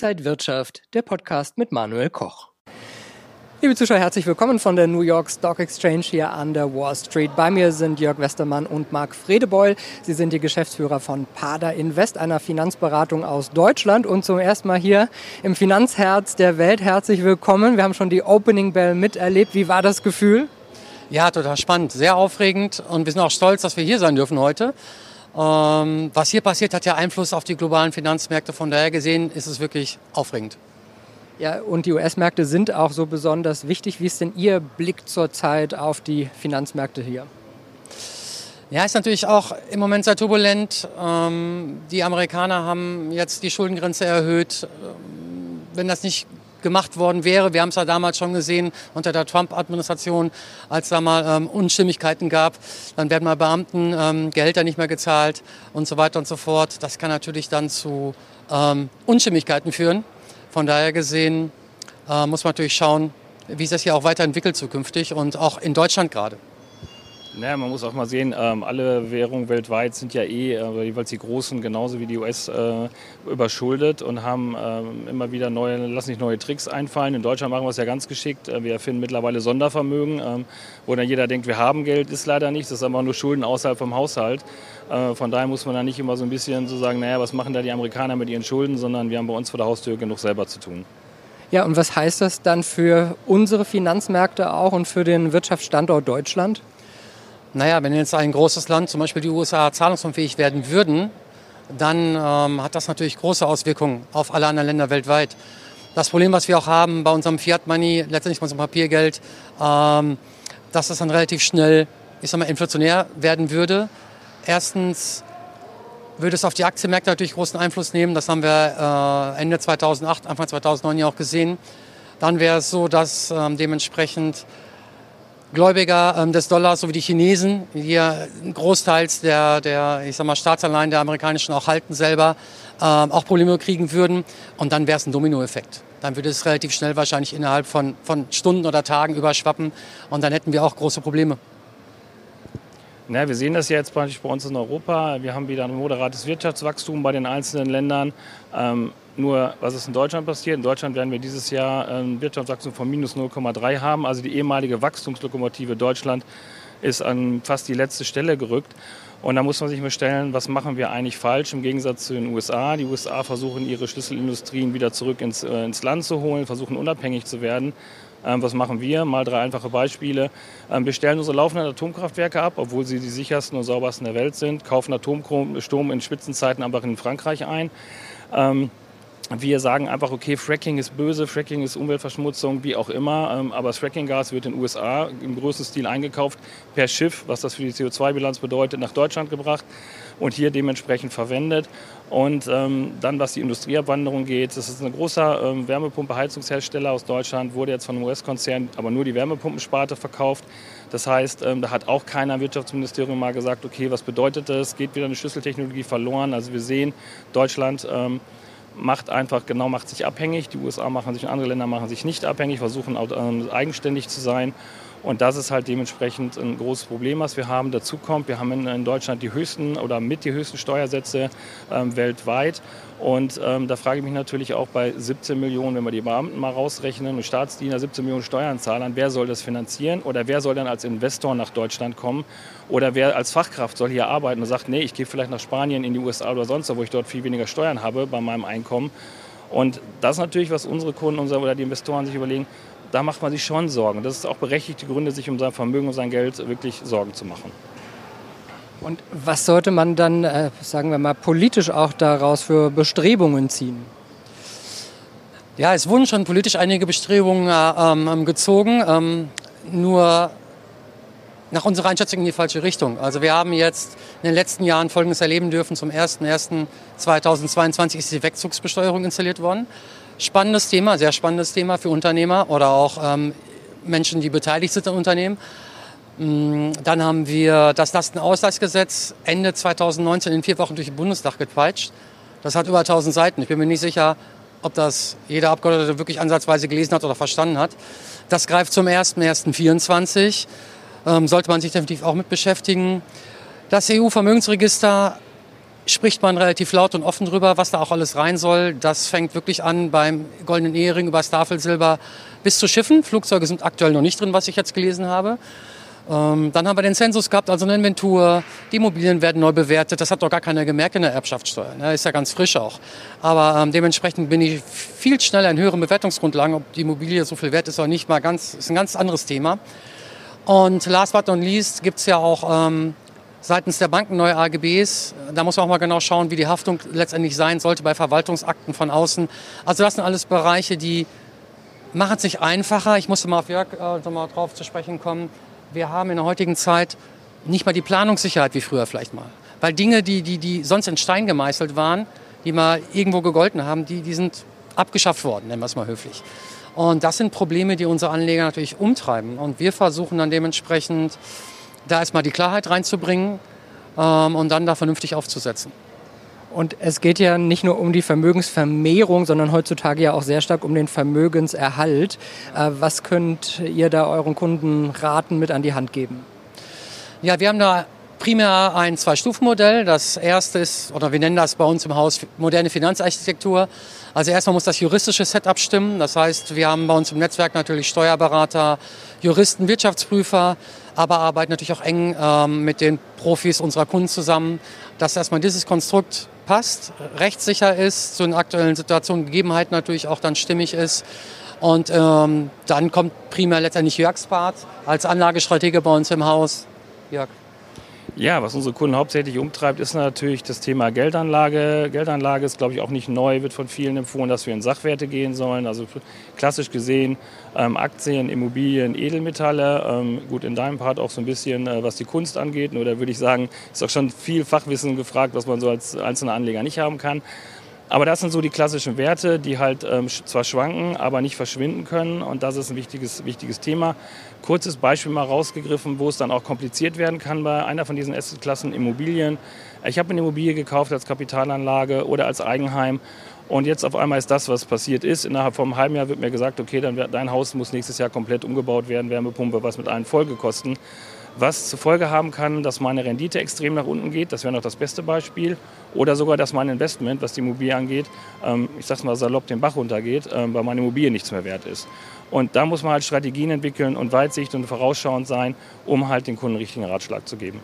Inside Wirtschaft, der Podcast mit Manuel Koch. Liebe Zuschauer, herzlich willkommen von der New York Stock Exchange hier an der Wall Street. Bei mir sind Jörg Westermann und Marc Fredebeul. Sie sind die Geschäftsführer von Pada Invest, einer Finanzberatung aus Deutschland und zum ersten Mal hier im Finanzherz der Welt. Herzlich willkommen. Wir haben schon die Opening Bell miterlebt. Wie war das Gefühl? Ja, total spannend, sehr aufregend und wir sind auch stolz, dass wir hier sein dürfen heute. Ähm, was hier passiert, hat ja Einfluss auf die globalen Finanzmärkte. Von daher gesehen ist es wirklich aufregend. Ja, und die US-Märkte sind auch so besonders wichtig. Wie ist denn Ihr Blick zurzeit auf die Finanzmärkte hier? Ja, ist natürlich auch im Moment sehr turbulent. Ähm, die Amerikaner haben jetzt die Schuldengrenze erhöht. Ähm, wenn das nicht gemacht worden wäre, wir haben es ja damals schon gesehen unter der Trump-Administration, als da mal ähm, Unstimmigkeiten gab, dann werden mal Beamten ähm, Gehälter nicht mehr gezahlt und so weiter und so fort. Das kann natürlich dann zu ähm, Unstimmigkeiten führen. Von daher gesehen äh, muss man natürlich schauen, wie sich das hier auch weiterentwickelt zukünftig und auch in Deutschland gerade. Naja, man muss auch mal sehen, ähm, alle Währungen weltweit sind ja eh, äh, jeweils die großen, genauso wie die US, äh, überschuldet und haben äh, immer wieder neue, lassen sich neue Tricks einfallen. In Deutschland machen wir es ja ganz geschickt. Äh, wir erfinden mittlerweile Sondervermögen, ähm, wo dann jeder denkt, wir haben Geld, ist leider nicht. Das ist einfach nur Schulden außerhalb vom Haushalt. Äh, von daher muss man da nicht immer so ein bisschen so sagen, naja, was machen da die Amerikaner mit ihren Schulden, sondern wir haben bei uns vor der Haustür genug selber zu tun. Ja, und was heißt das dann für unsere Finanzmärkte auch und für den Wirtschaftsstandort Deutschland? Naja, wenn jetzt ein großes Land, zum Beispiel die USA, zahlungsunfähig werden würden, dann ähm, hat das natürlich große Auswirkungen auf alle anderen Länder weltweit. Das Problem, was wir auch haben bei unserem Fiat Money, letztendlich bei unserem Papiergeld, ähm, dass das dann relativ schnell, ich sag mal, inflationär werden würde. Erstens würde es auf die Aktienmärkte natürlich großen Einfluss nehmen. Das haben wir äh, Ende 2008, Anfang 2009 ja auch gesehen. Dann wäre es so, dass ähm, dementsprechend Gläubiger ähm, des Dollars, so wie die Chinesen, hier großteils der, der ich sag mal, Staatsanleihen der amerikanischen auch halten selber, ähm, auch Probleme kriegen würden. Und dann wäre es ein Dominoeffekt. Dann würde es relativ schnell wahrscheinlich innerhalb von, von Stunden oder Tagen überschwappen. Und dann hätten wir auch große Probleme. Na, wir sehen das jetzt praktisch bei uns in Europa. Wir haben wieder ein moderates Wirtschaftswachstum bei den einzelnen Ländern. Ähm, nur, was ist in Deutschland passiert? In Deutschland werden wir dieses Jahr ein Wirtschaftswachstum von minus 0,3 haben. Also die ehemalige Wachstumslokomotive Deutschland ist an fast die letzte Stelle gerückt. Und da muss man sich mal stellen, was machen wir eigentlich falsch im Gegensatz zu den USA? Die USA versuchen, ihre Schlüsselindustrien wieder zurück ins, äh, ins Land zu holen, versuchen unabhängig zu werden. Ähm, was machen wir? Mal drei einfache Beispiele. Ähm, wir stellen unsere laufenden Atomkraftwerke ab, obwohl sie die sichersten und saubersten der Welt sind, kaufen Atomstrom in Spitzenzeiten einfach in Frankreich ein. Wir sagen einfach, okay, Fracking ist böse, Fracking ist Umweltverschmutzung, wie auch immer. Ähm, aber das Frackinggas wird in den USA im größten Stil eingekauft, per Schiff, was das für die CO2-Bilanz bedeutet, nach Deutschland gebracht und hier dementsprechend verwendet. Und ähm, dann, was die Industrieabwanderung geht, das ist ein großer ähm, Wärmepumpe-Heizungshersteller aus Deutschland, wurde jetzt von einem US-Konzern aber nur die Wärmepumpensparte verkauft. Das heißt, ähm, da hat auch keiner im Wirtschaftsministerium mal gesagt, okay, was bedeutet das? Geht wieder eine Schlüsseltechnologie verloren? Also wir sehen, Deutschland ähm, macht einfach genau macht sich abhängig. Die USA machen sich andere Länder machen sich nicht abhängig, versuchen ähm, eigenständig zu sein. Und das ist halt dementsprechend ein großes Problem, was wir haben. Dazu kommt, wir haben in, Deutschland die höchsten oder mit die höchsten Steuersätze ähm, weltweit. Und ähm, da frage ich mich natürlich auch bei 17 Millionen, wenn wir die Beamten mal rausrechnen und Staatsdiener 17 Millionen Steuern zahlen, wer soll das finanzieren oder wer soll dann als Investor nach Deutschland kommen oder wer als Fachkraft soll hier arbeiten und sagt, nee, ich gehe vielleicht nach Spanien, in die USA oder sonst wo ich dort viel weniger Steuern habe bei meinem Einkommen. Und das ist natürlich, was unsere Kunden unsere, oder die Investoren sich überlegen, da macht man sich schon Sorgen. Das ist auch berechtigte Gründe, sich um sein Vermögen und sein Geld wirklich Sorgen zu machen. Und was sollte man dann, äh, sagen wir mal, politisch auch daraus für Bestrebungen ziehen? Ja, es wurden schon politisch einige Bestrebungen äh, ähm, gezogen, ähm, nur nach unserer Einschätzung in die falsche Richtung. Also wir haben jetzt in den letzten Jahren Folgendes erleben dürfen. Zum 01.01.2022 ist die Wegzugsbesteuerung installiert worden. Spannendes Thema, sehr spannendes Thema für Unternehmer oder auch ähm, Menschen, die beteiligt sind an Unternehmen. Mm, dann haben wir das Lastenausgleichsgesetz Ende 2019 in vier Wochen durch den Bundestag gepeitscht. Das hat über 1000 Seiten. Ich bin mir nicht sicher, ob das jeder Abgeordnete wirklich ansatzweise gelesen hat oder verstanden hat. Das greift zum 01.01.24. Ähm, sollte man sich definitiv auch mit beschäftigen. Das EU-Vermögensregister spricht man relativ laut und offen drüber, was da auch alles rein soll. Das fängt wirklich an beim Goldenen Ehering über das Tafelsilber bis zu Schiffen. Flugzeuge sind aktuell noch nicht drin, was ich jetzt gelesen habe. Ähm, dann haben wir den Zensus gehabt, also eine Inventur. Die Immobilien werden neu bewertet. Das hat doch gar keiner gemerkt in der Erbschaftssteuer. Ne? Ist ja ganz frisch auch. Aber ähm, dementsprechend bin ich viel schneller in höheren Bewertungsgrundlagen. Ob die Immobilie so viel wert ist oder nicht, mal ganz, ist ein ganz anderes Thema. Und last but not least gibt es ja auch ähm, seitens der Banken neue AGBs. Da muss man auch mal genau schauen, wie die Haftung letztendlich sein sollte bei Verwaltungsakten von außen. Also das sind alles Bereiche, die machen es nicht einfacher. Ich musste mal auf Jörg äh, mal drauf zu sprechen kommen wir haben in der heutigen Zeit nicht mal die Planungssicherheit wie früher vielleicht mal. Weil Dinge, die, die, die sonst in Stein gemeißelt waren, die mal irgendwo gegolten haben, die, die sind abgeschafft worden, nennen wir es mal höflich. Und das sind Probleme, die unsere Anleger natürlich umtreiben. Und wir versuchen dann dementsprechend, da erstmal die Klarheit reinzubringen ähm, und dann da vernünftig aufzusetzen. Und es geht ja nicht nur um die Vermögensvermehrung, sondern heutzutage ja auch sehr stark um den Vermögenserhalt. Äh, was könnt ihr da euren Kunden raten, mit an die Hand geben? Ja, wir haben da primär ein Zwei-Stufen-Modell. Das erste ist, oder wir nennen das bei uns im Haus moderne Finanzarchitektur. Also erstmal muss das juristische Setup stimmen. Das heißt, wir haben bei uns im Netzwerk natürlich Steuerberater, Juristen, Wirtschaftsprüfer, aber arbeiten natürlich auch eng ähm, mit den Profis unserer Kunden zusammen, dass erstmal dieses Konstrukt passt, rechtssicher ist, zu den aktuellen Situationen, Gegebenheiten natürlich auch dann stimmig ist. Und ähm, dann kommt primär letztendlich Jörgs Part als Anlagestratege bei uns im Haus. Jörg. Ja, was unsere Kunden hauptsächlich umtreibt, ist natürlich das Thema Geldanlage. Geldanlage ist, glaube ich, auch nicht neu, wird von vielen empfohlen, dass wir in Sachwerte gehen sollen. Also klassisch gesehen ähm, Aktien, Immobilien, Edelmetalle. Ähm, gut, in deinem Part auch so ein bisschen, äh, was die Kunst angeht. Nur da würde ich sagen, ist auch schon viel Fachwissen gefragt, was man so als einzelner Anleger nicht haben kann. Aber das sind so die klassischen Werte, die halt ähm, zwar schwanken, aber nicht verschwinden können. Und das ist ein wichtiges, wichtiges Thema. Kurzes Beispiel mal rausgegriffen, wo es dann auch kompliziert werden kann bei einer von diesen Assetklassen Immobilien. Ich habe eine Immobilie gekauft als Kapitalanlage oder als Eigenheim. Und jetzt auf einmal ist das, was passiert ist. Innerhalb von einem halben Jahr wird mir gesagt, okay, dann wird, dein Haus muss nächstes Jahr komplett umgebaut werden, Wärmepumpe, was mit allen Folgekosten was zur Folge haben kann, dass meine Rendite extrem nach unten geht. Das wäre noch das beste Beispiel. Oder sogar, dass mein Investment, was die Immobilie angeht, ähm, ich sag's mal salopp, den Bach runtergeht, ähm, weil meine Immobilie nichts mehr wert ist. Und da muss man halt Strategien entwickeln und Weitsicht und vorausschauend sein, um halt den Kunden richtigen Ratschlag zu geben.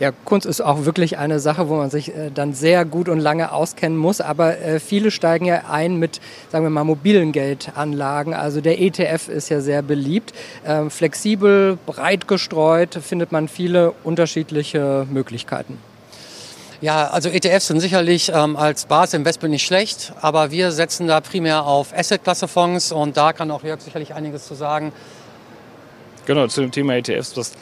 Ja, Kunst ist auch wirklich eine Sache, wo man sich äh, dann sehr gut und lange auskennen muss. Aber äh, viele steigen ja ein mit, sagen wir mal, mobilen Geldanlagen. Also der ETF ist ja sehr beliebt. Ähm, flexibel, breit gestreut, findet man viele unterschiedliche Möglichkeiten. Ja, also ETFs sind sicherlich ähm, als Basisinvestment nicht schlecht, aber wir setzen da primär auf Asset-Klasse-Fonds und da kann auch Jörg sicherlich einiges zu sagen. Genau, zu dem Thema ETFs, das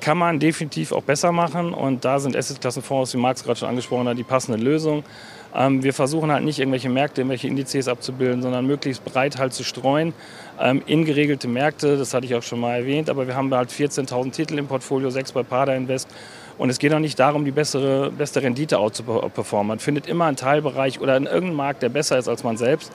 kann man definitiv auch besser machen. Und da sind Assetklassenfonds, wie Marx gerade schon angesprochen hat, die passende Lösung. Ähm, wir versuchen halt nicht irgendwelche Märkte, irgendwelche Indizes abzubilden, sondern möglichst breit halt zu streuen ähm, in geregelte Märkte. Das hatte ich auch schon mal erwähnt. Aber wir haben halt 14.000 Titel im Portfolio, sechs bei Pada Invest. Und es geht auch nicht darum, die bessere, beste Rendite auch zu performen. Man findet immer einen Teilbereich oder in irgendeinem Markt, der besser ist als man selbst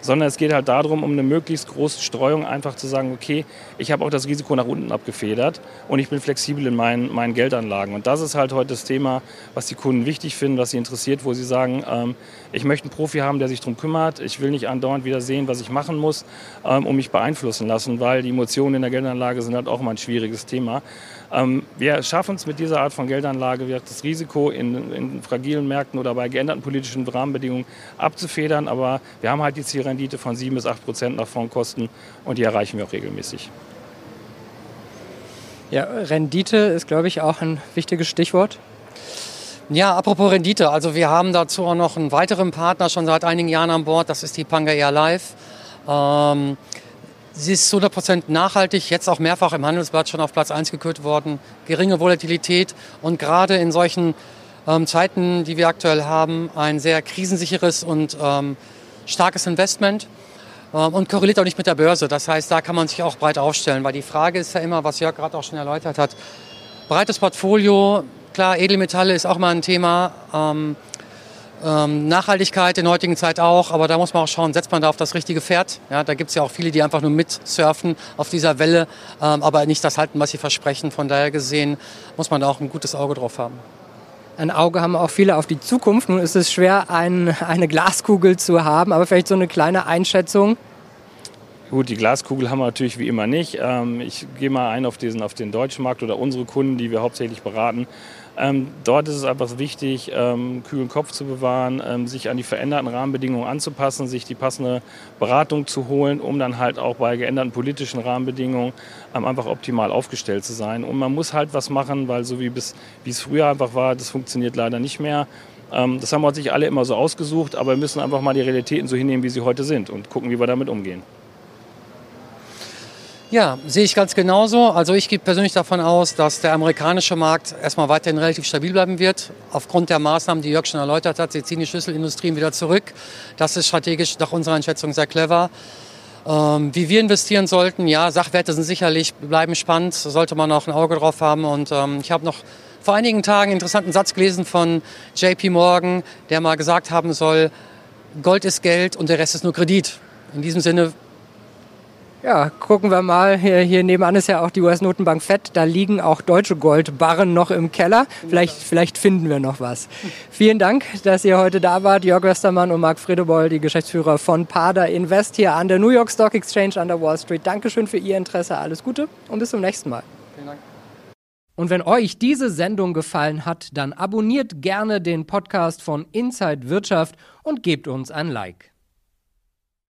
sondern es geht halt darum, um eine möglichst große Streuung einfach zu sagen, okay, ich habe auch das Risiko nach unten abgefedert und ich bin flexibel in meinen, meinen Geldanlagen. Und das ist halt heute das Thema, was die Kunden wichtig finden, was sie interessiert, wo sie sagen, ähm, ich möchte einen Profi haben, der sich darum kümmert. Ich will nicht andauernd wieder sehen, was ich machen muss, ähm, um mich beeinflussen lassen, weil die Emotionen in der Geldanlage sind halt auch immer ein schwieriges Thema. Ähm, wir schaffen es mit dieser Art von Geldanlage, das Risiko in, in fragilen Märkten oder bei geänderten politischen Rahmenbedingungen abzufedern. Aber wir haben halt die Zielrendite von 7 bis 8 Prozent nach Fondkosten und die erreichen wir auch regelmäßig. Ja, Rendite ist, glaube ich, auch ein wichtiges Stichwort. Ja, apropos Rendite. Also wir haben dazu auch noch einen weiteren Partner schon seit einigen Jahren an Bord. Das ist die Panga Air Life. Ähm, Sie ist 100% nachhaltig, jetzt auch mehrfach im Handelsblatt schon auf Platz 1 gekürt worden. Geringe Volatilität und gerade in solchen ähm, Zeiten, die wir aktuell haben, ein sehr krisensicheres und ähm, starkes Investment ähm, und korreliert auch nicht mit der Börse. Das heißt, da kann man sich auch breit aufstellen, weil die Frage ist ja immer, was Jörg gerade auch schon erläutert hat, breites Portfolio, klar, Edelmetalle ist auch mal ein Thema. Ähm, Nachhaltigkeit in heutigen Zeit auch, aber da muss man auch schauen, setzt man da auf das richtige Pferd. Ja, da gibt es ja auch viele, die einfach nur mitsurfen auf dieser Welle, ähm, aber nicht das halten, was sie versprechen. Von daher gesehen muss man da auch ein gutes Auge drauf haben. Ein Auge haben auch viele auf die Zukunft. Nun ist es schwer, ein, eine Glaskugel zu haben, aber vielleicht so eine kleine Einschätzung. Gut, die Glaskugel haben wir natürlich wie immer nicht. Ähm, ich gehe mal ein auf, diesen, auf den deutschen Markt oder unsere Kunden, die wir hauptsächlich beraten. Ähm, dort ist es einfach wichtig, ähm, kühlen Kopf zu bewahren, sich an die veränderten Rahmenbedingungen anzupassen, sich die passende Beratung zu holen, um dann halt auch bei geänderten politischen Rahmenbedingungen einfach optimal aufgestellt zu sein. Und man muss halt was machen, weil so wie, es früher einfach war, das funktioniert leider nicht mehr. Das haben wir uns nicht alle immer so ausgesucht, aber wir müssen einfach mal die Realitäten so hinnehmen, wie sie heute sind und gucken, wie wir damit umgehen. Ja, sehe ich ganz genauso. Also ich gehe persönlich davon aus, dass der amerikanische Markt erstmal weiterhin relativ stabil bleiben wird. Aufgrund der Maßnahmen, die Jörg schon erläutert hat, sie ziehen die Schlüsselindustrien wieder zurück. Das ist strategisch nach unserer Einschätzung sehr clever. Ähm, wie wir investieren sollten, ja, Sachwerte sind sicherlich, bleiben spannend, sollte man auch ein Auge drauf haben. Und ähm, ich habe noch vor einigen Tagen einen interessanten Satz gelesen von JP Morgan, der mal gesagt haben soll, Gold ist Geld und der Rest ist nur Kredit. In diesem Sinne ja, gucken wir mal. Hier, hier nebenan ist ja auch die US-Notenbank FED. Da liegen auch deutsche Goldbarren noch im Keller. Vielleicht, vielleicht finden wir noch was. Vielen Dank, dass ihr heute da wart. Jörg Westermann und Marc Fredebeul, die Geschäftsführer von Pada Invest hier an der New York Stock Exchange an der Wall Street. Dankeschön für Ihr Interesse. Alles Gute und bis zum nächsten Mal. Vielen Dank. Und wenn euch diese Sendung gefallen hat, dann abonniert gerne den Podcast von Inside Wirtschaft und gebt uns ein Like.